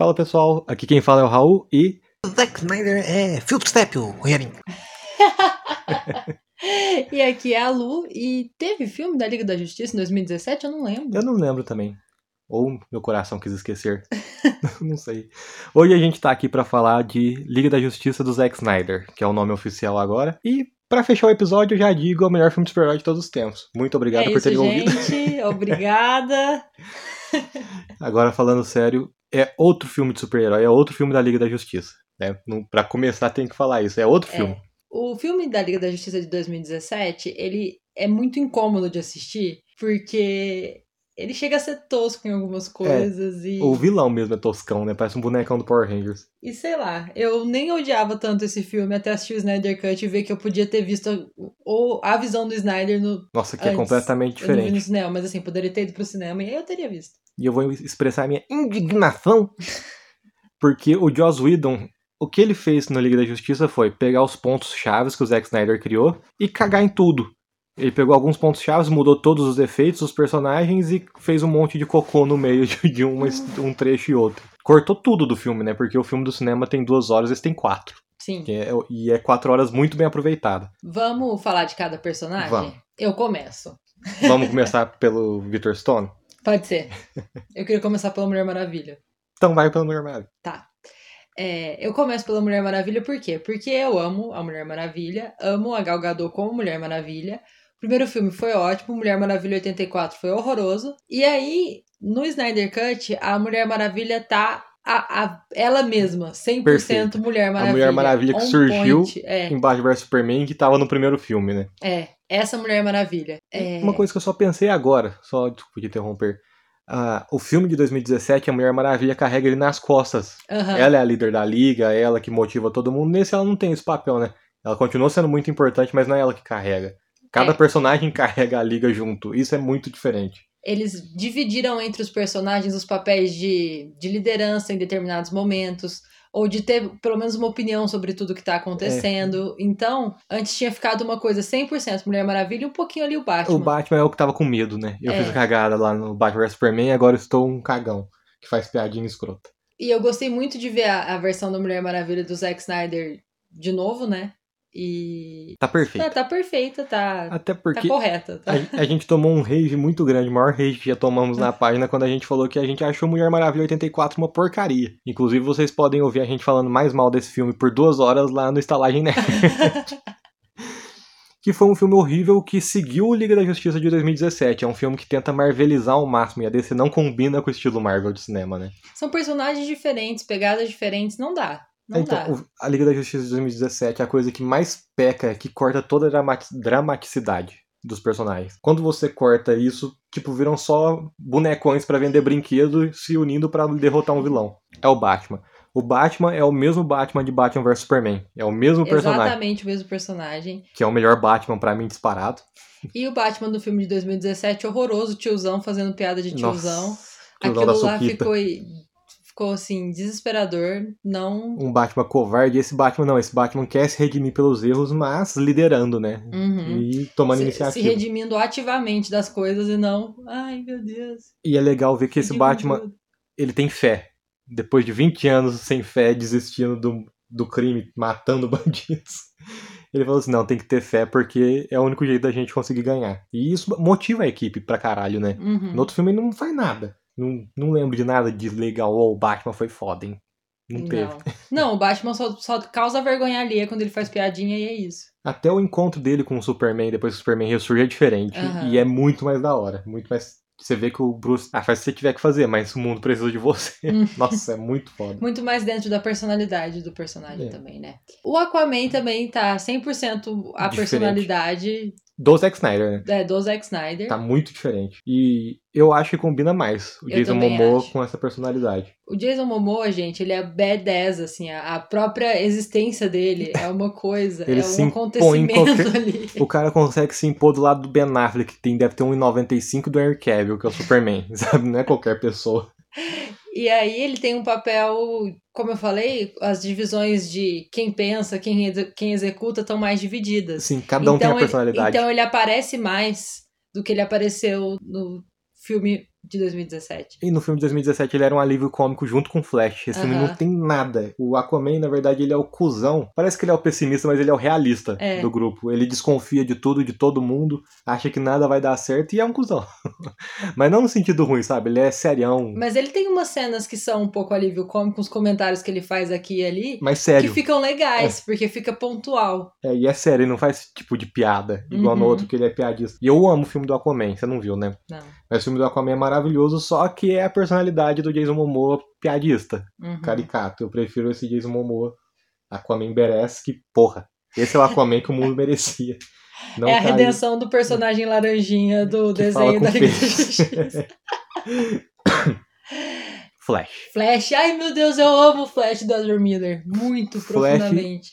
Fala pessoal, aqui quem fala é o Raul e. Zack Snyder é filtro step, o Rogerinho. e aqui é a Lu, e teve filme da Liga da Justiça em 2017? Eu não lembro. Eu não lembro também. Ou meu coração quis esquecer. não sei. Hoje a gente tá aqui para falar de Liga da Justiça do Zack Snyder, que é o nome oficial agora. E para fechar o episódio, eu já digo é o melhor filme de super-herói de todos os tempos. Muito obrigado é por terem ouvido. Gente, obrigada. Agora falando sério, é outro filme de super-herói, é outro filme da Liga da Justiça. Né? Para começar, tem que falar isso. É outro É. filme. O filme da Liga da Justiça de 2017, ele é muito incômodo de assistir, porque ele chega a ser tosco em algumas coisas e... O vilão mesmo é toscão, né? Parece um bonecão do Power Rangers. E sei lá, eu nem odiava tanto esse filme até assistir o Snyder Cut e ver que eu podia ter visto o, a visão do Snyder no. Nossa, que é Antes, completamente Eu não vi no diferente. cinema, mas assim, poderia ter ido pro cinema e aí eu teria visto. E eu vou expressar a minha indignação, porque o Joss Whedon, o que ele fez na Liga da Justiça foi pegar os pontos chaves que o Zack Snyder criou e cagar em tudo. Ele pegou alguns pontos chaves, mudou todos os efeitos dos personagens e fez um monte de cocô no meio de, uma- um trecho e outro. Cortou tudo do filme, né? Porque o filme do cinema tem duas horas, esse tem quatro. Sim. É- e é quatro horas muito bem aproveitadas. Vamos falar de cada personagem? Vamos. Eu começo. Vamos começar pelo Victor Stone? Pode ser. Eu queria começar pela Mulher Maravilha. Então vai pelo Mulher Maravilha. Tá. É, eu começo pela Mulher Maravilha por quê? Porque eu amo a Mulher Maravilha, amo a Gal Gadot como Mulher Maravilha. O primeiro filme foi ótimo, Mulher Maravilha 84 foi horroroso. E aí, no Snyder Cut, a Mulher Maravilha tá a, a- ela mesma, 100% Perfeita. Mulher Maravilha. Mulher Maravilha que surgiu point. É, Em Batman vs Superman, que tava no primeiro filme, né? é, essa Mulher Maravilha. É, Uma coisa que eu só pensei agora, só desculpa te interromper. Ah, o filme de 2017, a Mulher Maravilha carrega ele nas costas. aham. Ela é a líder da liga, ela que motiva todo mundo. Nesse ela não tem esse papel, né? Ela continua sendo muito importante, mas não é ela que carrega. Cada É. personagem carrega a liga junto. Isso é muito diferente. Eles dividiram entre os personagens os papéis de, de liderança em determinados momentos, ou de ter pelo menos uma opinião sobre tudo que tá acontecendo. Então, antes tinha ficado uma coisa 100% Mulher Maravilha e um pouquinho ali o Batman. O Batman é o que tava com medo, né? Eu É. fiz cagada lá no Batman vs Superman e agora estou um cagão. Que faz piadinha escrota. E eu gostei muito de ver a, a versão da Mulher Maravilha do Zack Snyder de novo, né? E. Tá perfeito. É, tá perfeita, tá, Até tá porque correta. Tá? A, a gente tomou um rage muito grande, o maior rage que já tomamos na página quando a gente falou que a gente achou Mulher Maravilha 84 uma porcaria. Inclusive, vocês podem ouvir a gente falando mais mal desse filme por duas horas lá no Estalagem Nerd. que foi um filme horrível que seguiu o Liga da Justiça de 2017. É um filme que tenta marvelizar ao máximo e a DC não combina com o estilo Marvel de cinema, né? São personagens diferentes, pegadas diferentes, não dá. Não dá. então, o- a Liga da Justiça de 2017 é a coisa que mais peca, é que corta toda a dramati- dramaticidade dos personagens. Quando você corta isso, tipo, viram só bonecões pra vender brinquedo se unindo pra derrotar um vilão. É o Batman. O Batman é o mesmo Batman de Batman vs Superman. É o mesmo personagem, Exatamente o mesmo personagem. que é o melhor Batman pra mim disparado. E o Batman do filme de 2017, horroroso, tiozão fazendo piada de tiozão. Nossa, tiozão Aquilo lá Suquita. ficou, ficou assim, desesperador. Não. Um Batman covarde. Esse Batman não, esse Batman quer se redimir pelos erros, mas liderando, né? Uhum. E tomando Se, se iniciativa. redimindo ativamente das coisas e não. Ai, meu Deus. E é legal ver que esse redimindo Batman tudo. ele tem fé. Depois de 20 anos sem fé, desistindo do, do crime, matando bandidos. Ele falou assim: não, tem que ter fé porque é o único jeito da gente conseguir ganhar. E isso motiva a equipe pra caralho, né? Uhum. No outro filme ele não faz nada. Não, não lembro de nada de legal. Oh, o Batman foi foda, hein? Não teve. Não. Não, o Batman só, só causa vergonha alheia quando ele faz piadinha e é isso. Até o encontro dele com o Superman, depois que o Superman ressurge, é diferente. Aham. E é muito mais da hora. Muito mais. Você vê que o Bruce. Ah, faz o que você tiver que fazer, mas o mundo precisa de você. Hum. Nossa, é muito foda. Muito mais dentro da personalidade do personagem É. também, né? O Aquaman também tá 100% a Diferente. personalidade Do Zack Snyder, né? é, do Zack Snyder. Tá muito diferente. E eu acho que combina mais o Eu Jason Momoa acho. com essa personalidade. O Jason Momoa, gente, ele é badass, assim, a, própria existência dele é uma coisa, Ele é um acontecimento qualquer- ali. O cara consegue se impor do lado do Ben Affleck, que tem, deve ter 1,95 do Henry Cavill, que é o Superman, sabe? Não é qualquer pessoa. E aí ele tem um papel, como eu falei, as divisões de quem pensa, quem, quem executa estão mais divididas. Assim, cada um tem a ele- personalidade. então ele aparece mais do que ele apareceu no filme de 2017. E no filme de 2017 ele era um alívio cômico junto com o Flash. Esse filme Aham. não tem nada. O Aquaman, na verdade, ele é o cuzão. Parece que ele é o pessimista, mas ele é o realista É. do grupo. Ele desconfia de tudo, de todo mundo, acha que nada vai dar certo e é um cuzão. mas não no sentido ruim, sabe? Ele é serião, Mas ele tem umas cenas que são um pouco alívio cômico, os comentários que ele faz aqui e ali, mas sério. que ficam legais, porque fica pontual. É, e é sério, ele não faz tipo de piada, igual no Uhum. outro que ele é piadista. E eu amo o filme do Aquaman, você não viu, né? Não. Mas o filme do Aquaman é maravilhoso, só que é a personalidade do Jason Momoa piadista, Uhum. caricato. Eu prefiro esse Jason Momoa, Aquaman merece que, porra, esse é o Aquaman que o mundo merecia. Não é a caiu- redenção do personagem laranjinha do que desenho da Liga da peixe. Justiça. Flash. Flash, ai meu Deus, eu amo o Flash do Ezra Miller. Muito Flash- profundamente.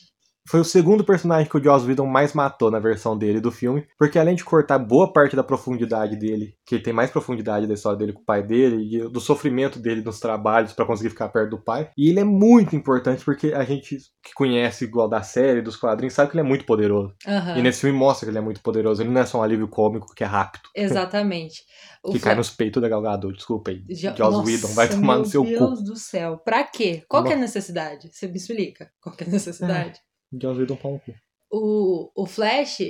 Foi o segundo personagem que o Joss Whedon mais matou na versão dele do filme, porque além de cortar boa parte da profundidade dele, que ele tem mais profundidade da história dele com o pai dele, e do sofrimento dele nos trabalhos pra conseguir ficar perto do pai, e ele é muito importante porque a gente que conhece igual da série, dos quadrinhos, sabe que ele é muito poderoso. Aham, E nesse filme mostra que ele é muito poderoso, ele não é só um alívio cômico que é rápido, Exatamente. Que cai nos peitos da Gal Gadot, desculpa aí. Já- Joss Nossa, Whedon, vai tomar no seu Meu cu. Deus do céu. Pra quê? Qual que é a necessidade? Você me explica. Qual que é a necessidade? Joss Whedon pau no cu. O, o Flash,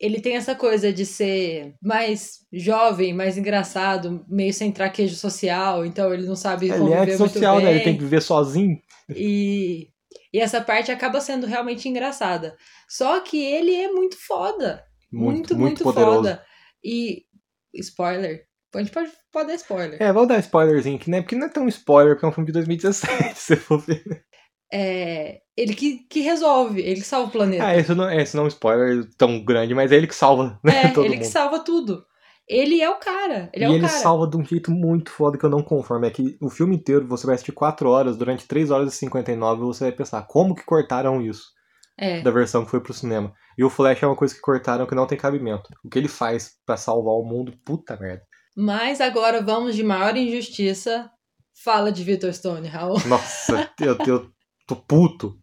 ele tem essa coisa de ser mais jovem, mais engraçado, meio sem traquejo social, então ele não sabe Ele é antissocial, muito né? bem. Ele tem que viver sozinho. E, e essa parte acaba sendo realmente engraçada. Só que ele é muito foda. Muito, Muito, muito, foda. E. Spoiler. A gente pode, pode dar spoiler. É, vou dar spoilerzinho aqui, né? Porque não é tão spoiler, porque é um filme de 2017, se for ver. É, ele que, que resolve, ele que salva o planeta. Ah, esse não, esse não é um spoiler tão grande, mas é ele que salva, né? É, ele mundo. que salva tudo. Ele é o cara. Ele e é o ele cara. salva de um jeito muito foda que eu não conformo. É que o filme inteiro você vai assistir 4 horas, durante 3 horas e 59 você vai pensar, como que cortaram isso É. da versão que foi pro cinema? E o Flash é uma coisa que cortaram que não tem cabimento. O que ele faz pra salvar o mundo, puta merda. Mas agora vamos de maior injustiça. Fala de Victor Stone, Raul. Nossa, eu, eu tô puto.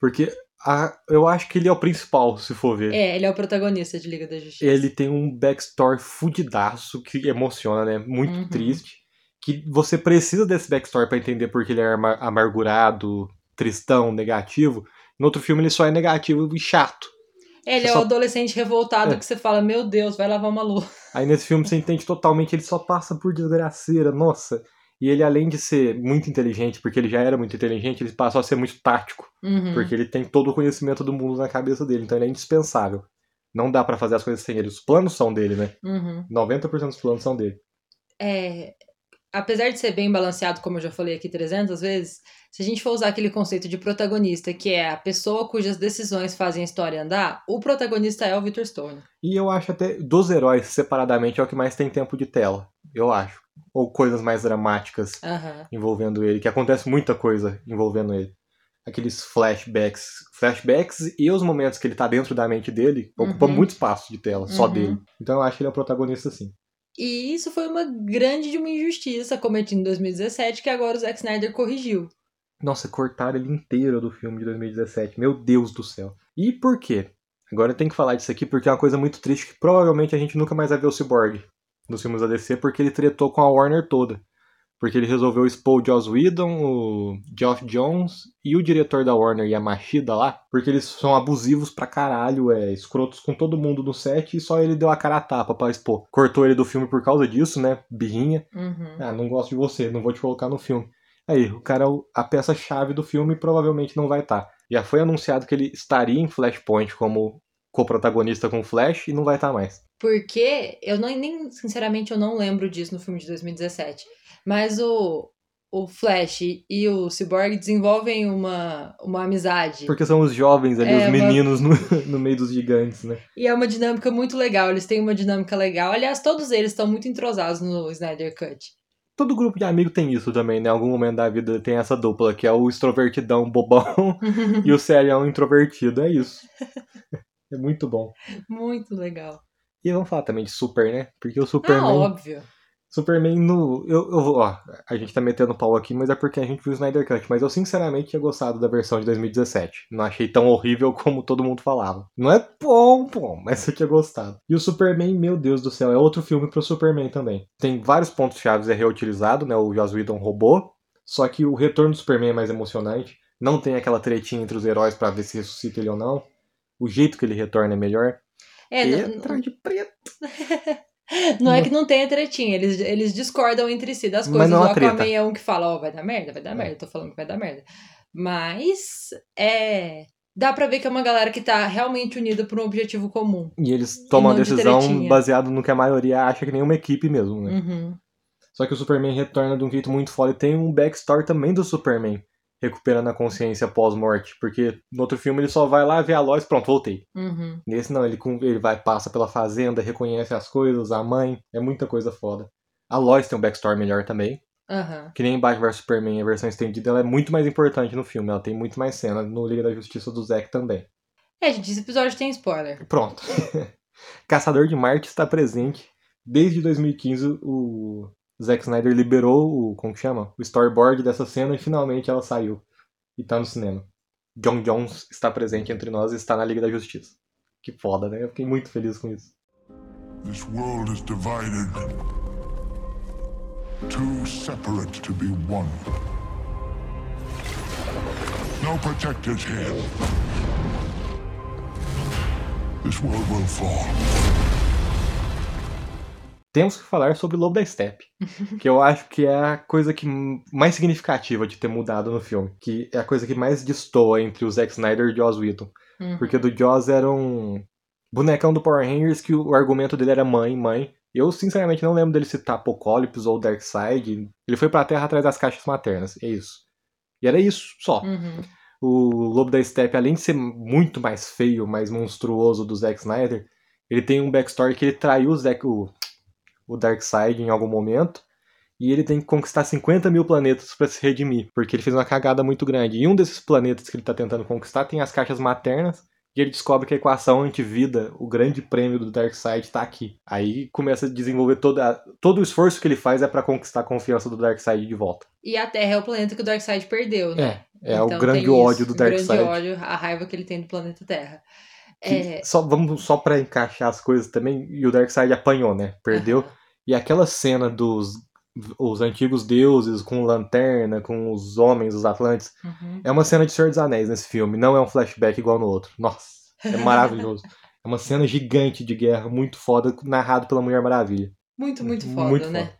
Porque a- eu acho que ele é o principal, se for ver. É, ele é o protagonista de Liga da Justiça. ele tem um backstory fudidaço que emociona, né? Muito Uhum. triste. Que você precisa desse backstory pra entender porque ele é ama- amargurado, tristão, negativo. No outro filme ele só é negativo e chato. Ele é só- o adolescente revoltado É. que você fala, meu Deus, vai lavar uma louça. Aí nesse filme você entende totalmente, ele só passa por desgraceira, nossa. E ele, além de ser muito inteligente, porque ele já era muito inteligente, ele passou a ser muito tático. Uhum. Porque ele tem todo o conhecimento do mundo na cabeça dele, então ele é indispensável. Não dá pra fazer as coisas sem ele. Os planos são dele, né? Uhum. 90% dos planos são dele. É, apesar de ser bem balanceado, como eu já falei aqui 300 vezes, se a gente for usar aquele conceito de protagonista, que é a pessoa cujas decisões fazem a história andar, o protagonista é o Victor Stone. E eu acho até, dos heróis separadamente, é o que mais tem tempo de tela. Eu acho. Ou coisas mais dramáticas Aham. envolvendo ele, que acontece muita coisa envolvendo ele. Aqueles flashbacks. Flashbacks e os momentos que ele tá dentro da mente dele ocupam Uhum. muito espaço de tela, só Uhum. dele. Então eu acho que ele é o protagonista sim. E isso foi uma grande de uma injustiça cometida em 2017, que agora o Zack Snyder corrigiu. Nossa, cortaram ele inteiro do filme de 2017. Meu Deus do céu. E por quê? Agora eu tenho que falar disso aqui porque é uma coisa muito triste que provavelmente a gente nunca mais vai ver o Cyborg nos filmes da DC porque ele tretou com a Warner toda. Porque ele resolveu expor o Joss Whedon, o Geoff Jones e o diretor da Warner, Yamashita lá, porque eles são abusivos pra caralho, é, escrotos com todo mundo no set e só ele deu a cara a tapa pra expor. Cortou ele do filme por causa disso, né? Birrinha. Uhum. Ah, não gosto de você, não vou te colocar no filme. Aí, o cara é a peça-chave do filme e provavelmente não vai estar. Já foi anunciado que ele estaria em Flashpoint como co-protagonista com o Flash e não vai estar mais. Porque eu não, nem, sinceramente, eu não lembro disso no filme de 2017. Mas o, o Flash e o Cyborg desenvolvem uma, uma amizade. Porque são os jovens ali, É, os uma- meninos no, no meio dos gigantes, né? E é uma dinâmica muito legal. Eles têm uma dinâmica legal. Aliás, todos eles estão muito entrosados no Snyder Cut. Todo grupo de amigo tem isso também, né? Em algum momento da vida tem essa dupla, que é o extrovertidão bobão e o serião introvertido. É isso. É muito bom. muito legal. E vamos falar também de Super, né? Porque o Ah, Superman óbvio. Superman no. Eu, eu vou. Ó, a gente tá metendo pau aqui, mas é porque a gente viu o Snyder Cut. Mas eu sinceramente tinha gostado da versão de 2017. Não achei tão horrível como todo mundo falava. Não é bom, bom, mas eu tinha gostado. E o Superman, meu Deus do céu, é outro filme pro Superman também. Tem vários pontos chaves, é reutilizado, né? O Joss Whedon roubou. Só que o retorno do Superman é mais emocionante. Não tem aquela tretinha entre os heróis para ver se ressuscita ele ou não. O jeito que ele retorna é melhor. É, não, Entra de preto. não é que não tenha tretinha, eles, eles discordam entre si das Mas coisas. não O. Aquaman é um que fala, ó, vai dar merda, vai dar É. merda, tô falando que vai dar merda. Mas, é... Dá pra ver que é uma galera que tá realmente unida por um objetivo comum. E eles tomam a não de decisão tretinha. baseado no que a maioria acha que nenhuma equipe mesmo, né? Uhum. Só que o Superman retorna de um jeito muito foda e tem um backstory também do Superman recuperando a consciência pós-morte, porque no outro filme ele só vai lá ver a Lois, pronto, voltei. Uhum. Nesse não, ele, ele vai passa pela fazenda, reconhece as coisas, a mãe, é muita coisa foda. A Lois tem um backstory melhor também, Aham. que nem Batman vs Superman, a versão estendida, ela é muito mais importante no filme, ela tem muito mais cena, no Liga da Justiça do Zack também. É, gente, esse episódio tem spoiler. Pronto. Caçador de Marte está presente. Desde 2015, o Zack Snyder liberou o. Como que chama? O storyboard dessa cena e finalmente ela saiu. E tá no cinema. John Jones está presente entre nós e está na Liga da Justiça. Que foda, né? Eu fiquei muito feliz com isso. This world is divided. Too separate to be one. No protectors here. This world will fall. Temos que falar sobre Lobo da Steppe. que eu acho que é a coisa que mais significativa de ter mudado no filme. Que é a coisa que mais destoa entre o Zack Snyder e o Joss Whedon. Uhum. Porque do Jaws era um bonecão do Power Rangers que o argumento dele era mãe, mãe. Eu, sinceramente, não lembro dele citar Apocalipse ou Darkseid. Ele foi pra Terra atrás das caixas maternas, é isso. E era isso, só. Uhum. O Lobo da Steppe, além de ser muito mais feio, mais monstruoso do Zack Snyder, ele tem um backstory que ele traiu o, Zack, o, o Darkseid em algum momento. E ele tem que conquistar 50 mil planetas pra se redimir, porque ele fez uma cagada muito grande. E um desses planetas que ele tá tentando conquistar tem as caixas maternas, e ele descobre que a equação antivida, o grande prêmio do Darkseid, tá aqui. Aí começa a desenvolver toda, todo o esforço que ele faz é pra conquistar a confiança do Darkseid de volta. E a Terra é o planeta que o Darkseid perdeu, né? É, é Então o grande tem isso, ódio do o grande Darkseid. ódio, a raiva que ele tem do planeta Terra. É, Só, vamos só pra encaixar as coisas também, e o Darkseid apanhou, né? Perdeu. E aquela cena dos os antigos deuses com lanterna, com os homens, os atlantes, Uhum. é uma cena de Senhor dos Anéis nesse filme, não é um flashback igual no outro. Nossa, é maravilhoso. é uma cena gigante de guerra, muito foda, narrado pela Mulher Maravilha. Muito, muito foda, Muito né?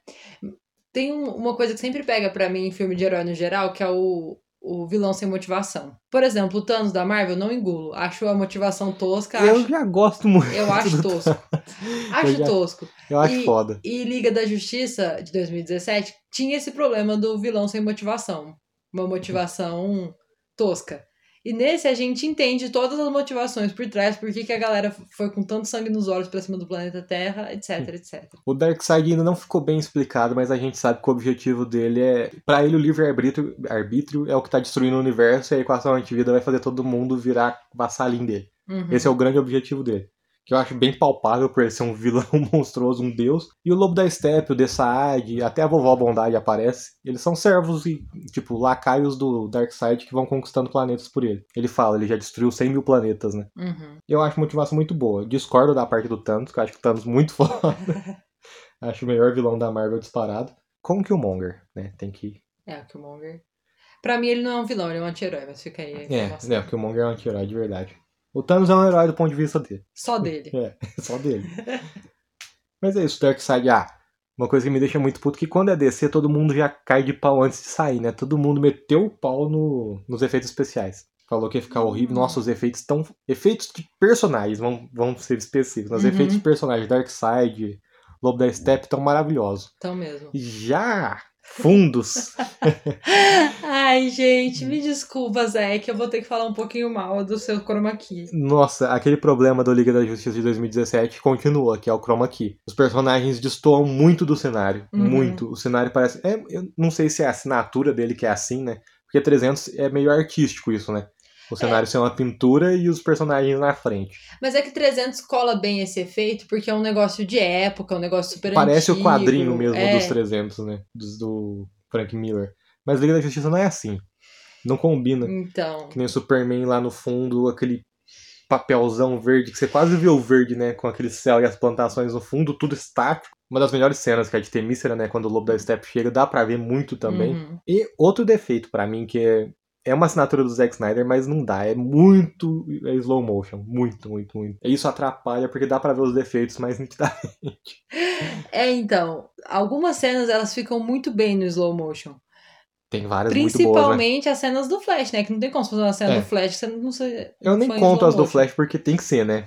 Tem um- uma coisa que sempre pega pra mim em filme de herói no geral, que é o, o vilão sem motivação. Por exemplo, o Thanos da Marvel, não engulo. Acho a motivação tosca, Eu acho, já gosto muito. eu acho tosco. Eu Acho já- tosco. Eu acho E- foda. E Liga da Justiça de 2017 tinha esse problema do vilão sem motivação. Uma motivação tosca. E nesse a gente entende todas as motivações por trás, por que que a galera foi com tanto sangue nos olhos pra cima do planeta Terra, etc, etc. O Darkseid ainda não ficou bem explicado, mas a gente sabe que o objetivo dele é. Pra ele, o livre-arbítrio arbítrio é o que tá destruindo o universo e a equação antivida vai fazer todo mundo virar vassalinho dele. Uhum. Esse é o grande objetivo dele. Que eu acho bem palpável por ele ser um vilão monstruoso, um deus. E o Lobo da Steppe, o Dessaad, até a Vovó Bondade aparece. Eles são servos e, tipo, lacaios do Darkseid que vão conquistando planetas por ele. Ele fala, ele já destruiu 100 mil planetas, né? Uhum. Eu acho a motivação muito boa. Discordo da parte do Thanos, que eu acho que o Thanos muito foda. acho o melhor vilão da Marvel disparado. Com o Killmonger, né? Tem que. É, o Killmonger. Pra mim ele não é um vilão, ele é um anti-herói, mas fica aí É, né, o Killmonger é um anti-herói de verdade. O Thanos é um herói do ponto de vista dele. Só dele. É, só dele. Mas é isso, Darkseid, ah, uma coisa que me deixa muito puto é que quando é DC, todo mundo já cai de pau antes de sair, né? Todo mundo meteu o pau no, nos efeitos especiais. Falou que ia ficar horrível. Hum. Nossa, os efeitos estão. Efeitos de personagens, vão, vão ser específicos. Os Uhum. efeitos de personagens, Darkseid, Lobo da Steppe, estão maravilhosos. Então mesmo. Já fundos. Ai, gente, me desculpa, Zé, que eu vou ter que falar um pouquinho mal do seu chroma key. Nossa, aquele problema do Liga da Justiça de 2017 continua, que é o chroma key. Os personagens destoam muito do cenário, Uhum. muito. O cenário parece, é, eu não sei se é a assinatura dele que é assim, né? Porque 300 é meio artístico isso, né? O cenário ser uma pintura e os personagens na frente. Mas é que 300 cola bem esse efeito, porque é um negócio de época, um negócio super Parece antigo. o quadrinho mesmo é. dos 300, né? Dos, do Frank Miller. Mas Liga da Justiça não é assim. Não combina. Então, Que nem o Superman lá no fundo, aquele papelzão verde, que você quase vê o verde, né? Com aquele céu e as plantações no fundo, tudo estático. Uma das melhores cenas que é de Temícera, né? Quando o Lobo da Steppe chega, dá pra ver muito também. uhum. E outro defeito pra mim, que é, é uma assinatura do Zack Snyder, mas não dá. É muito é slow motion. Muito, muito, muito. E isso atrapalha, porque dá pra ver os defeitos mais nitidamente. É, então, algumas cenas elas ficam muito bem no slow motion. Tem várias muito boas, né? Principalmente as cenas do Flash, né? Que não tem como você fazer uma cena É. do Flash você não sei. Eu nem conto as do. Flash porque tem que ser, né?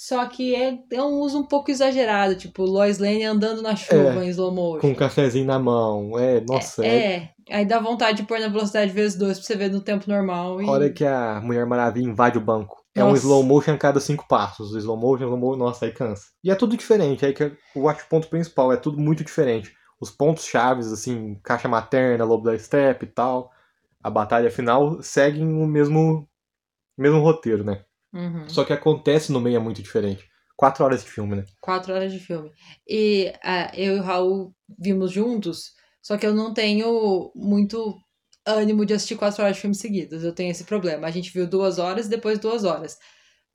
Só que é, é um uso um pouco exagerado, tipo, Lois Lane andando na chuva em slow motion. Com um cafezinho na mão. É, nossa, é. é, aí dá vontade de pôr na velocidade vezes dois pra você ver no tempo normal. E... A hora que a Mulher Maravilha invade o banco. É um slow motion a cada cinco passos. Slow motion, slow motion, nossa, aí cansa. E é tudo diferente, aí que eu acho o ponto principal, é tudo muito diferente. Os pontos chaves, assim, caixa materna, lobo da steppe e tal, a batalha final, seguem o mesmo, mesmo roteiro, né? Uhum. Só que acontece no meio é muito diferente. Quatro horas de filme, né? Quatro horas de filme. E ah, eu e o Raul vimos juntos, só que eu não tenho muito ânimo de assistir quatro horas de filme seguidos. Eu tenho esse problema. A gente viu duas horas e depois duas horas.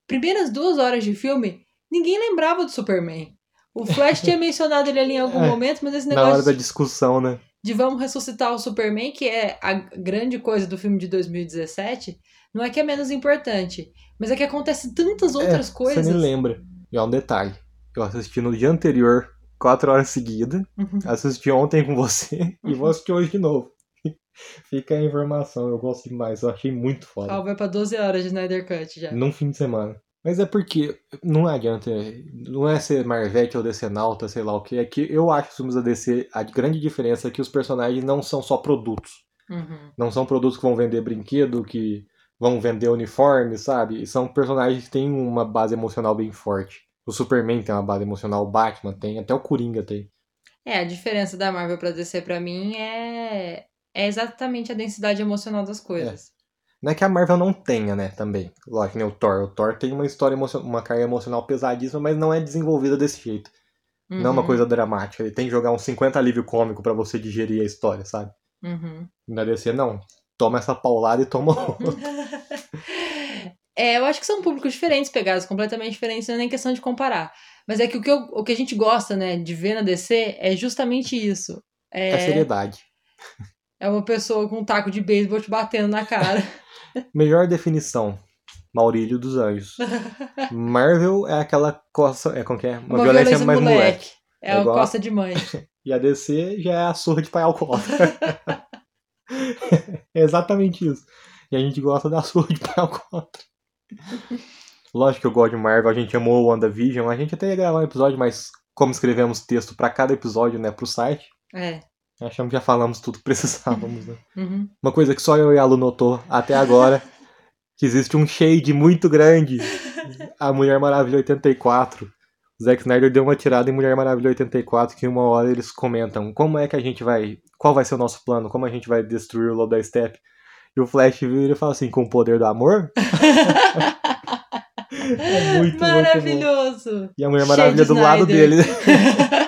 Primeiras duas horas de filme, ninguém lembrava do Superman. O Flash tinha mencionado ele ali em algum É, momento, mas esse Na hora negócio da discussão, né? De vamos ressuscitar o Superman, que é a grande coisa do filme de 2017, não é que é menos importante, mas é que acontece tantas outras é, coisas. Você nem lembra. E é um detalhe. Eu assisti no dia anterior, quatro horas seguidas. Uhum. Assisti ontem com você e vou assistir hoje de novo. Fica a informação, eu gosto demais, eu achei muito foda. Ah, vai pra 12 horas de Snyder Cut já. Num fim de semana. Mas é porque não adianta, não é ser Marvete ou DC Nauta, sei lá o que, é que eu acho os filmes da DC, a grande diferença é que os personagens não são só produtos. Uhum. Não são produtos que vão vender brinquedo, que vão vender uniforme, sabe? São personagens que têm uma base emocional bem forte. O Superman tem uma base emocional, o Batman tem, até o Coringa tem. É, a diferença da Marvel pra DC pra mim é é exatamente a densidade emocional das coisas. Não é que a Marvel não tenha, né, também. Lógico, nem o Thor. O Thor tem uma história, uma carga emocional pesadíssima, mas não é desenvolvida desse jeito. Não é uma Uhum, coisa dramática. Ele tem que jogar uns 50 alívio cômico pra você digerir a história, sabe? uhum. Na DC, não. Toma essa paulada e toma outra. É, eu acho que são públicos diferentes, pegados completamente diferentes, não é nem questão de comparar. Mas é que o que, eu- o que a gente gosta, né, de ver na DC é justamente isso. É É, seriedade. é uma pessoa com um taco de beisebol te batendo na cara. Melhor definição. Maurílio dos Anjos. Marvel é aquela coça. É como que é? Uma, violência, mais moleque. É, É a igual- costa de mãe. E a DC já é a surra de pai alcoólatra. é exatamente isso. E a gente gosta da surra de pai alcoólatra. Lógico que eu gosto de Marvel, a gente amou o WandaVision, a gente até ia gravar um episódio, mas como escrevemos texto pra cada episódio, né, pro site, É. achamos que já falamos tudo que precisávamos, né? Uhum. Uma coisa que só eu e a Lu notou até agora, que existe um shade muito grande. A Mulher Maravilha 84. O Zack Snyder deu uma tirada em Mulher Maravilha 84, que uma hora eles comentam como é que a gente vai. Qual vai ser o nosso plano? Como a gente vai destruir o Lobo da Steppe? E o Flash vira e fala assim, com o poder do amor? é muito, muito. Maravilhoso! E a Mulher Maravilha do lado Snyder. dele.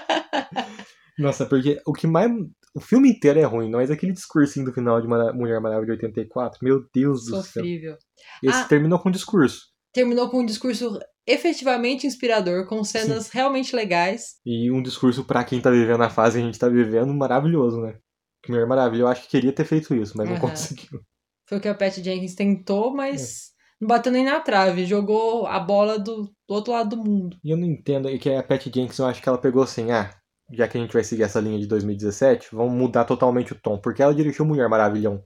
Nossa, porque o que mais. O filme inteiro é ruim, mas aquele discursinho do final de Mara- Mulher Maravilha 84, meu Deus do céu. Sofrível. Esse Ah. terminou com discurso. Terminou com um discurso efetivamente inspirador, com cenas realmente legais. E um discurso pra quem tá vivendo a fase que a gente tá vivendo, maravilhoso, né? Que Mulher Maravilha, eu acho que queria ter feito isso, mas não Aham. conseguiu. Foi o que a Pat Jenkins tentou, É. mas não bateu nem na trave. Jogou a bola do, do outro lado do mundo. E eu não entendo, é que a Pat Jenkins, eu acho que ela pegou assim, ah, já que a gente vai seguir essa linha de 2017, vamos mudar totalmente o tom. Porque ela dirigiu Mulher Maravilhão.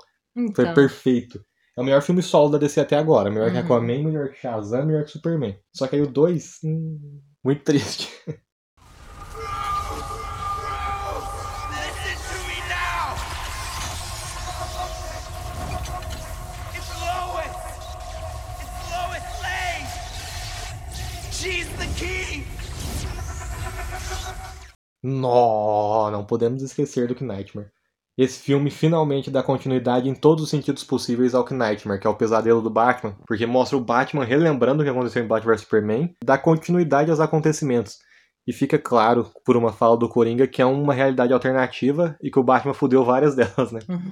Foi Então, perfeito. É o melhor filme solo da DC até agora. Melhor que Uhum. Aquaman, melhor que Shazam, melhor que Superman. Só que aí o 2, hum, muito triste. Nó, não podemos esquecer do Nightmare. Esse filme finalmente dá continuidade em todos os sentidos possíveis ao Nightmare, que é o pesadelo do Batman, porque mostra o Batman relembrando o que aconteceu em Batman vs Superman, dá continuidade aos acontecimentos. E fica claro, por uma fala do Coringa, que é uma realidade alternativa e que o Batman fudeu várias delas, né? Uhum.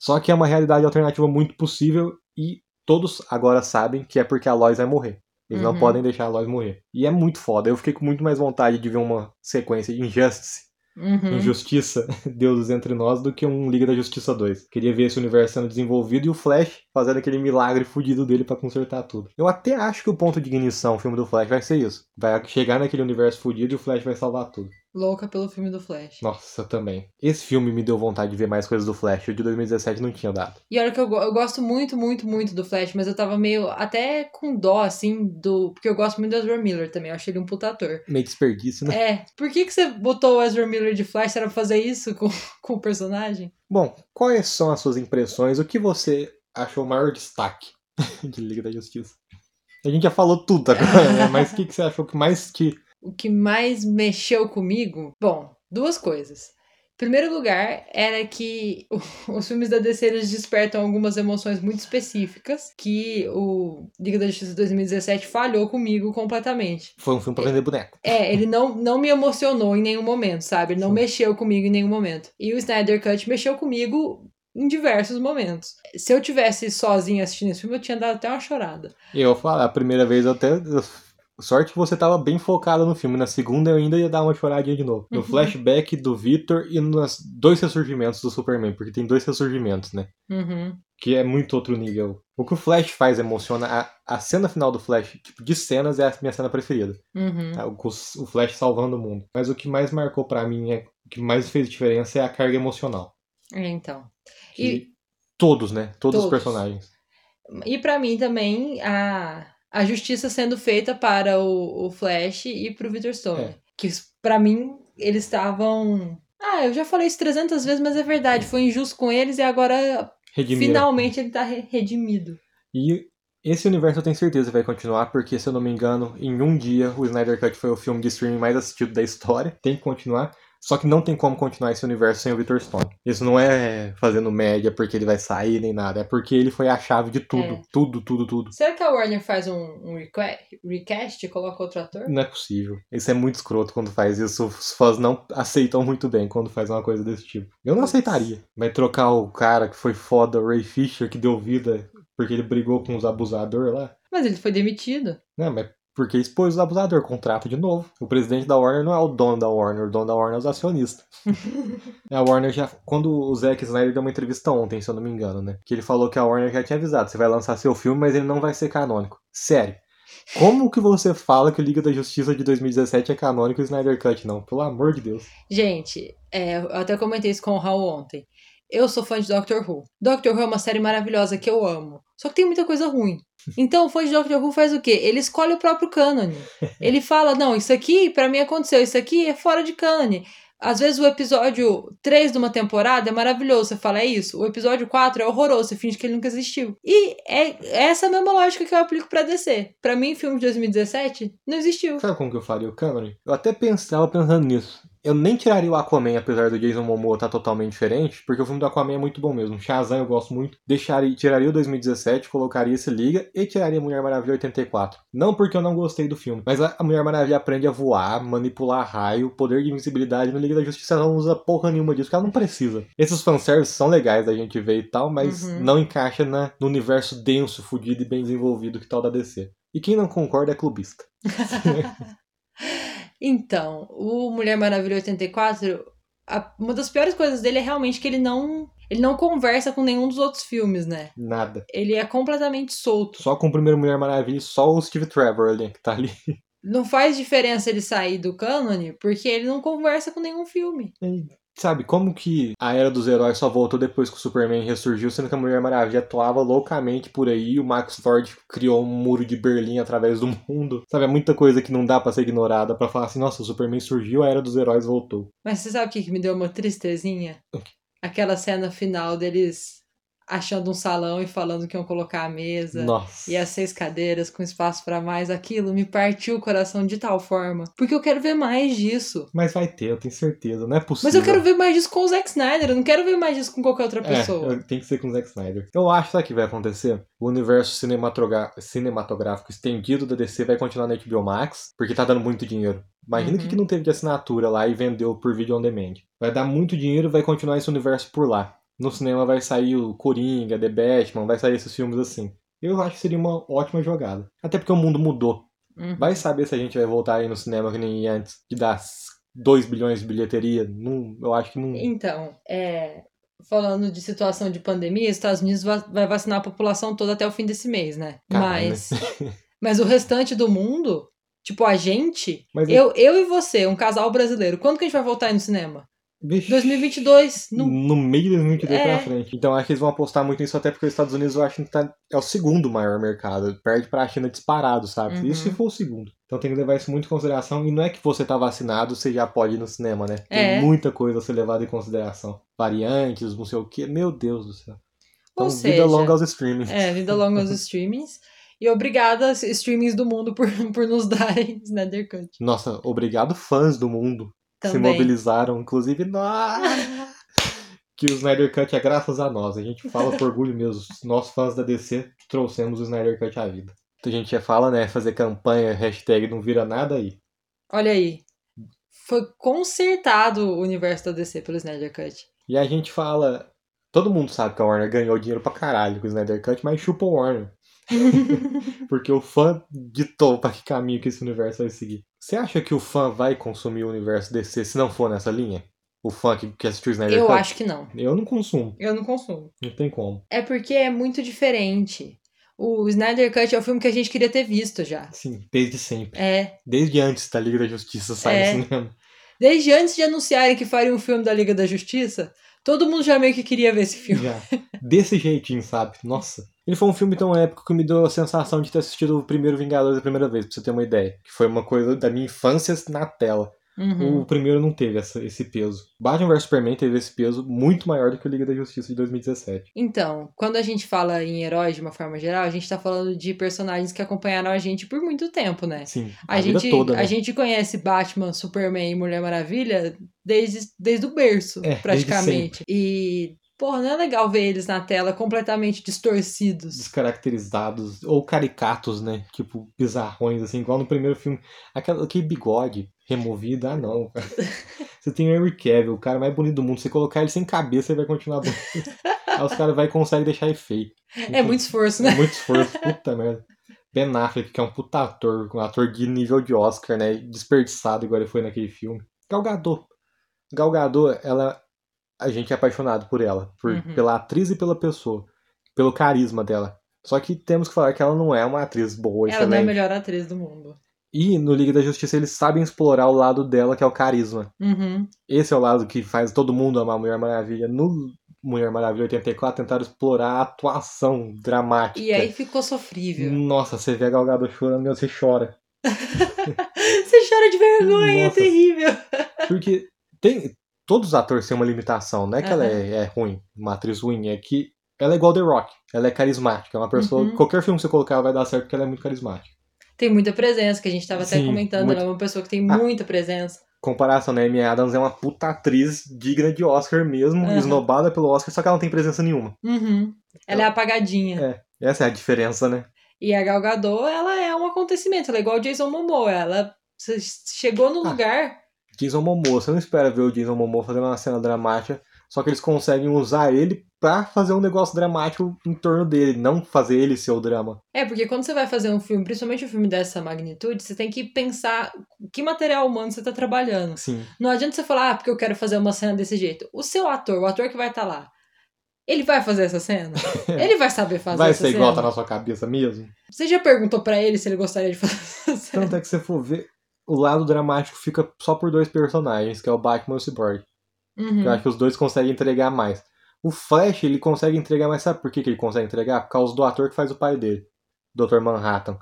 Só que é uma realidade alternativa muito possível e todos agora sabem que é porque a Lois vai morrer. Eles não Uhum. podem deixar a Lois morrer. E é muito foda. Eu fiquei com muito mais vontade de ver uma sequência de Injustice, Uhum. Injustiça, Deuses Entre Nós, do que um Liga da Justiça 2. Queria ver esse universo sendo desenvolvido e o Flash fazendo aquele milagre fudido dele pra consertar tudo. Eu até acho que o ponto de ignição, o filme do Flash, vai ser isso. Vai chegar naquele universo fudido e o Flash vai salvar tudo. Louca pelo filme do Flash. Nossa, também. Esse filme me deu vontade de ver mais coisas do Flash. O de 2017 não tinha dado. E olha que eu, eu gosto muito, muito, muito do Flash, mas eu tava meio até com dó, assim, do. Porque eu gosto muito do Ezra Miller também, eu achei ele um puta ator. Meio desperdício, né? É, por que, que você botou o Ezra Miller de Flash? Era pra fazer isso com, com o personagem? Bom, quais são as suas impressões? O que você achou o maior destaque de Liga da Justiça? A gente já falou tudo agora, né? Mas o que, que você achou que mais te. O que mais mexeu comigo? Bom, duas coisas. Em primeiro lugar, era que os filmes da DC eles despertam algumas emoções muito específicas que o Liga da Justiça 2017 falhou comigo completamente. Foi um filme pra vender boneco. É, ele não, não me emocionou em nenhum momento, sabe? Ele não Sim. mexeu comigo em nenhum momento. E o Snyder Cut mexeu comigo em diversos momentos. Se eu tivesse sozinha assistindo esse filme, eu tinha dado até uma chorada. Eu falo, a primeira vez eu até. Sorte que você tava bem focado no filme. Na segunda eu ainda ia dar uma choradinha de novo. No Uhum. flashback do Victor e nos dois ressurgimentos do Superman, porque tem dois ressurgimentos, né? Uhum. Que é muito outro nível. O que o Flash faz emociona. A, a cena final do Flash, tipo, de cenas, é a minha cena preferida. Uhum. Tá? O, o Flash salvando o mundo. Mas o que mais marcou pra mim, é, o que mais fez diferença é a carga emocional. É, então. E- Todos, né? Todos, os Todos. personagens. E pra mim também a, a justiça sendo feita para o, o Flash e pro Victor Stone. É. Que pra mim eles estavam. Ah, eu já falei isso 300 vezes, mas é verdade. Foi injusto com eles e agora Redimiram. finalmente ele tá re- redimido. E esse universo eu tenho certeza que vai continuar, porque se eu não me engano, em um dia o Snyder Cut foi o filme de streaming mais assistido da história. Tem que continuar. Só que não tem como continuar esse universo sem o Victor Stone. Isso não é fazendo média porque ele vai sair nem nada. É porque ele foi a chave de tudo. É. Tudo, tudo, tudo. Será que a Warner faz um, um requ- recast e coloca outro ator? Não é possível. Isso é muito escroto quando faz isso. Os fãs não aceitam muito bem quando faz uma coisa desse tipo. Eu não aceitaria. Vai trocar o cara que foi foda, o Ray Fisher, que deu vida porque ele brigou com os abusadores lá. Mas ele foi demitido. Não, mas porque expôs os abusadores, contrato de novo. O presidente da Warner não é o dono da Warner, o dono da Warner é os acionistas. a Warner já. Quando o Zack Snyder deu uma entrevista ontem, se eu não me engano, né? Que ele falou que a Warner já tinha avisado: você vai lançar seu filme, mas ele não vai ser canônico. Sério. Como que você fala que o Liga da Justiça de 2017 é canônico e o Snyder Cut não? Pelo amor de Deus. Gente, é, eu até comentei isso com o Raul ontem. Eu sou fã de Doctor Who. Doctor Who é uma série maravilhosa que eu amo. Só que tem muita coisa ruim. Então, o fã de Doctor Who faz o quê? Ele escolhe o próprio cânone. Ele fala, não, isso aqui pra mim aconteceu, isso aqui é fora de cânone. Às vezes o episódio 3 de uma temporada é maravilhoso, você fala, é isso. O episódio 4 é horroroso, você finge que ele nunca existiu. E é essa a mesma lógica que eu aplico pra DC. Pra mim, filme de 2017 não existiu. Sabe como que eu faria o canon? Eu até pensava pensando nisso. Eu nem tiraria o Aquaman, apesar do Jason Momoa estar totalmente diferente, porque o filme do Aquaman é muito bom mesmo. Shazam eu gosto muito. Deixaria, tiraria o 2017, colocaria esse Liga e tiraria Mulher Maravilha 84. Não porque eu não gostei do filme, mas a Mulher Maravilha aprende a voar, manipular raio, poder de invencibilidade. No Liga da Justiça ela não usa porra nenhuma disso, porque ela não precisa. Esses fanservices são legais da gente ver e tal, mas Uhum. não encaixa na, no universo denso, fudido e bem desenvolvido que tal da DC. E quem não concorda é clubista. Então, o Mulher Maravilha 84, a- uma das piores coisas dele é realmente que ele não, ele não conversa com nenhum dos outros filmes, né? Nada. Ele é completamente solto. Só com o primeiro Mulher Maravilha, e só o Steve Trevor ali, que tá ali. Não faz diferença ele sair do cânone, porque ele não conversa com nenhum filme. Sabe, como que a Era dos Heróis só voltou depois que o Superman ressurgiu, sendo que a Mulher Maravilha atuava loucamente por aí e o Max Ford criou um muro de Berlim através do mundo. Sabe, é muita coisa que não dá pra ser ignorada pra falar assim, nossa, o Superman surgiu, a Era dos Heróis voltou. Mas você sabe o que, que me deu uma tristezinha? Aquela cena final deles achando um salão e falando que iam colocar a mesa. Nossa. E as seis cadeiras com espaço pra mais, aquilo me partiu o coração de tal forma. Porque eu quero ver mais disso. Mas vai ter, eu tenho certeza. Não é possível. Mas eu quero ver mais disso com o Zack Snyder. Eu não quero ver mais disso com qualquer outra pessoa. É, tem que ser com o Zack Snyder. Eu acho sabe que vai acontecer. O universo cinematográfico estendido da DC vai continuar na HBO Max, porque tá dando muito dinheiro. Imagina o que Uhum. que não teve de assinatura lá e vendeu por vídeo on demand. Vai dar muito dinheiro e vai continuar esse universo por lá. No cinema vai sair o Coringa, The Batman, vai sair esses filmes assim. Eu acho que seria uma ótima jogada. Até porque o mundo mudou. Uhum. Vai saber se a gente vai voltar aí no cinema que nem antes de dar 2 bilhões de bilheteria. Não, eu acho que não. Então, é, falando de situação de pandemia, os Estados Unidos va- vai vacinar a população toda até o fim desse mês, né? Caralho. Mas, mas o restante do mundo, tipo a gente, Mas eu, eu e você, um casal brasileiro, quando que a gente vai voltar aí no cinema? Vixe. 2022. No... no meio de 2022 É. pra frente. Então acho que eles vão apostar muito nisso, até porque os Estados Unidos eu acho que tá, é o segundo maior mercado. Perde pra China disparado, sabe? Uhum. Isso se for o segundo. Então tem que levar isso muito em consideração. E não é que você tá vacinado, você já pode ir no cinema, né? Tem É. muita coisa a ser levada em consideração. Variantes, não sei o quê. Meu Deus do céu. Então, Ou vida seja, longa aos streamings. É, vida longa aos streamings. E obrigada, streamings do mundo, por, por nos darem Snyder Cut. Nossa, obrigado fãs do mundo que se Também. mobilizaram. Inclusive nós. que o Snyder Cut é graças a nós. A gente fala por orgulho mesmo. Nós fãs da DC trouxemos o Snyder Cut à vida. A gente já fala, né? Fazer campanha, hashtag não vira nada aí. Olha aí. Foi consertado o universo da DC pelo Snyder Cut. E a gente fala. Todo mundo sabe que a Warner ganhou dinheiro pra caralho com o Snyder Cut, mas chupa o Warner. Porque o fã ditou pra que caminho que esse universo vai seguir. Você acha que o fã vai consumir o universo DC se não for nessa linha? O fã que, que assistiu o Snyder Eu Cut? acho que não. Eu não consumo. Eu não consumo. Não tem como. É porque é muito diferente. O Snyder Cut é o filme que a gente queria ter visto já. Assim, desde sempre. É. Desde antes da Liga da Justiça sair É. no cinema. Desde antes de anunciarem que fariam um filme da Liga da Justiça, todo mundo já meio que queria ver esse filme. Já. Desse jeitinho, sabe? Nossa. Ele foi um filme tão épico que me deu a sensação de ter assistido o primeiro Vingadores a primeira vez, pra você ter uma ideia. Que foi uma coisa da minha infância na tela. Uhum. O primeiro não teve essa- esse peso. Batman vs Superman teve esse peso muito maior do que o Liga da Justiça de 2017. Então, quando a gente fala em heróis de uma forma geral, a gente tá falando de personagens que acompanharam a gente por muito tempo, né? Sim, a, A, vida gente, toda, né? a gente conhece Batman, Superman e Mulher Maravilha desde, desde o berço, É, praticamente. E, porra, não é legal ver eles na tela completamente distorcidos. Descaracterizados, ou caricatos, né? Tipo, bizarrões, assim, igual no primeiro filme. Aquela, aquele bigode removido, ah não, cara. Você tem o Henry Cavill, o cara mais bonito do mundo. Você colocar ele sem cabeça, ele vai continuar bonito. Aí os caras vai conseguem deixar efeito. É muito esforço, né? É muito esforço, puta merda. Ben Affleck, que é um puta ator, um ator de nível de Oscar, né? Desperdiçado, igual ele foi naquele filme. Gal Gadot. Gal Gadot, ela... A gente é apaixonado por ela. Por, Uhum. Pela atriz e pela pessoa. Pelo carisma dela. Só que temos que falar que ela não é uma atriz boa, Ela não é a excelente. melhor atriz do mundo. E no Liga da Justiça eles sabem explorar o lado dela, que é o carisma. Uhum. Esse é o lado que faz todo mundo amar a Mulher Maravilha. No Mulher Maravilha 84 tentaram explorar a atuação dramática. E aí ficou sofrível. Nossa, você vê a Gal Gadot chorando, meu, você chora. Você chora de vergonha, Nossa. é terrível. Porque tem. Todos os atores têm uma limitação, não é que ela Aham. é, é ruim, uma atriz ruim, é que ela é igual The Rock. Ela é carismática. É uma pessoa. Uhum. Qualquer filme que você colocar ela vai dar certo porque ela é muito carismática. Tem muita presença, que a gente tava até Sim, comentando. muito. Ela é uma pessoa que tem Ah. muita presença. Comparação, né? Amy Adams é uma puta atriz digna de Oscar mesmo, Aham. esnobada pelo Oscar, só que ela não tem presença nenhuma. Uhum. Ela é apagadinha. É, essa é a diferença, né? E a Gal Gadot, ela é um acontecimento. Ela é igual o Jason Momoa. Ela chegou no Ah. lugar... Jason Momoa, você não espera ver o Jason Momoa fazendo uma cena dramática, só que eles conseguem usar ele pra fazer um negócio dramático em torno dele, não fazer ele ser o drama. É, porque quando você vai fazer um filme, principalmente um filme dessa magnitude, você tem que pensar que material humano você tá trabalhando. Sim. Não adianta você falar, ah, porque eu quero fazer uma cena desse jeito. O seu ator, o ator que vai estar lá, ele vai fazer essa cena? ele vai saber fazer Vai essa ser igual cena? tá na sua cabeça mesmo? Você já perguntou pra ele se ele gostaria de fazer essa cena? Tanto é que você for ver, o lado dramático fica só por dois personagens, que é o Batman e o Cyborg. Uhum. Eu acho que os dois conseguem entregar mais. O Flash, ele consegue entregar mais, sabe por que, que ele consegue entregar? Por causa do ator que faz o pai dele, Dr. Manhattan.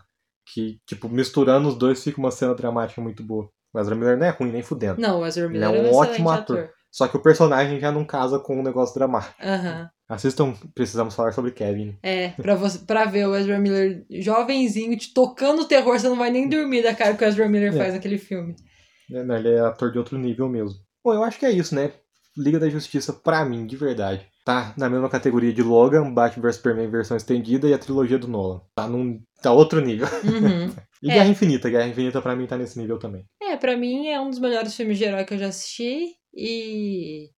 Que, tipo, misturando os dois fica uma cena dramática muito boa. O Ezra Miller não é ruim, nem fudendo. Não, o Ezra Ele Miller é é um um ótimo ator. ator. Só que o personagem já não casa com o negócio dramático. Aham. Assistam, precisamos falar sobre Kevin. É, pra, você, pra ver o Ezra Miller jovenzinho te tocando terror, você não vai nem dormir da cara que o Ezra Miller É. faz naquele filme. É, não, Ele é ator de outro nível mesmo. Bom, eu acho que é isso, né? Liga da Justiça, pra mim, de verdade. Tá na mesma categoria de Logan, Batman vs Superman versão estendida e a trilogia do Nolan. Tá num. tá outro nível. Uhum. E É. Guerra Infinita, Guerra Infinita pra mim tá nesse nível também. É, pra mim é um dos melhores filmes de herói que eu já assisti e.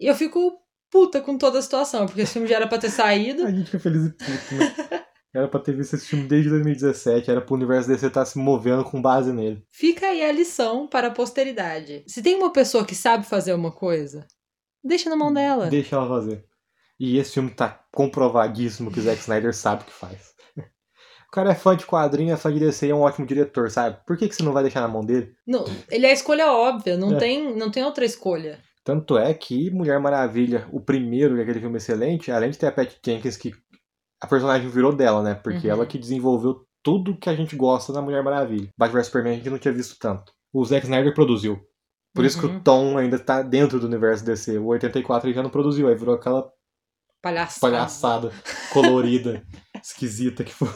eu fico puta com toda a situação, porque esse filme já era pra ter saído. A gente fica feliz e puto, né? Era pra ter visto esse filme desde 2017, era pro universo DC estar se movendo com base nele. Fica aí a lição para a posteridade. Se tem uma pessoa que sabe fazer uma coisa, deixa na mão dela. Deixa ela fazer. E esse filme tá comprovadíssimo que o Zack Snyder sabe o que faz. O cara é fã de quadrinho, é fã de DC e é um ótimo diretor, sabe? Por que, que você não vai deixar na mão dele? Não, ele é a escolha óbvia, não, É. tem, não tem outra escolha. Tanto é que Mulher Maravilha, o primeiro, é aquele filme excelente, além de ter a Patty Jenkins, que a personagem virou dela, né? Porque Uhum. ela que desenvolveu tudo que a gente gosta na Mulher Maravilha. Batman vs Superman a gente não tinha visto tanto. O Zack Snyder produziu. Por isso que Uhum. o Tom ainda tá dentro do universo DC. O 84 ele já não produziu, aí virou aquela Palhaçada. palhaçada colorida, esquisita que foi.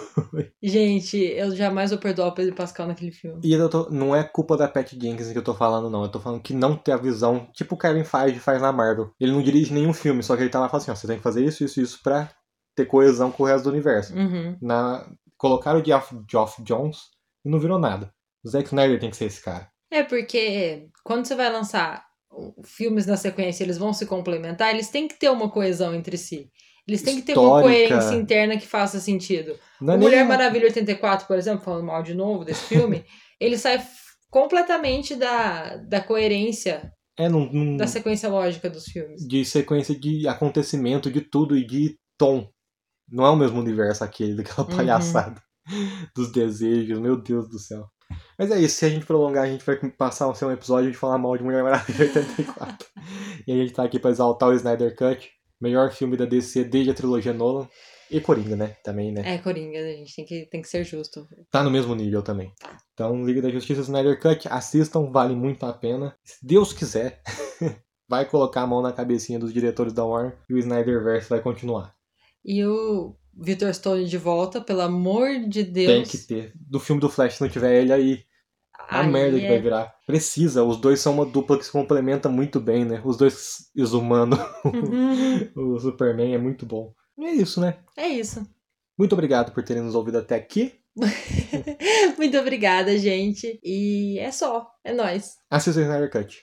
Gente, eu jamais vou perdoar o Pedro Pascal naquele filme. E eu tô- não é culpa da Patty Jenkins que eu tô falando, não. Eu tô falando que não ter a visão, tipo o Kevin Feige faz na Marvel. Ele não dirige nenhum filme, só que ele tá lá e fala assim, ó, você tem que fazer isso, isso, isso pra ter coesão com o resto do universo. Uhum. Na... Colocaram o Geoff, Geoff Jones e não virou nada. O Zack Snyder tem que ser esse cara. É porque quando você vai lançar filmes na sequência, eles vão se complementar, eles têm que ter uma coesão entre si. Eles têm que ter uma Histórica. coerência interna que faça sentido. Não é o nem- Mulher Maravilha 84, por exemplo, falando mal de novo desse filme, ele sai completamente da, da coerência É, não, não- da sequência lógica dos filmes. de sequência de acontecimento, de tudo e de tom. Não é o mesmo universo aquele, daquela Uhum. palhaçada dos desejos, meu Deus do céu. Mas é isso, se a gente prolongar, a gente vai passar ser um episódio de falar mal de Mulher Maravilha 84. e a gente tá aqui pra exaltar o Snyder Cut, melhor filme da DC desde a trilogia Nolan. E Coringa, né? Também, né? É, Coringa, a gente tem que, tem que ser justo. Tá no mesmo nível também. Então, Liga da Justiça Snyder Cut, assistam, vale muito a pena. Se Deus quiser, vai colocar a mão na cabecinha dos diretores da Warner e o Snyderverse vai continuar. E o Victor Stone de volta, pelo amor de Deus. Tem que ter. Do filme do Flash, se não tiver ele aí, a merda que é- vai virar. Precisa, os dois são uma dupla que se complementa muito bem, né? Os dois exumando o Superman é muito bom. E é isso, né? é isso. Muito obrigado por terem nos ouvido até aqui. Muito obrigada, gente. E é só. É nóis. Assista o Snyder Cut.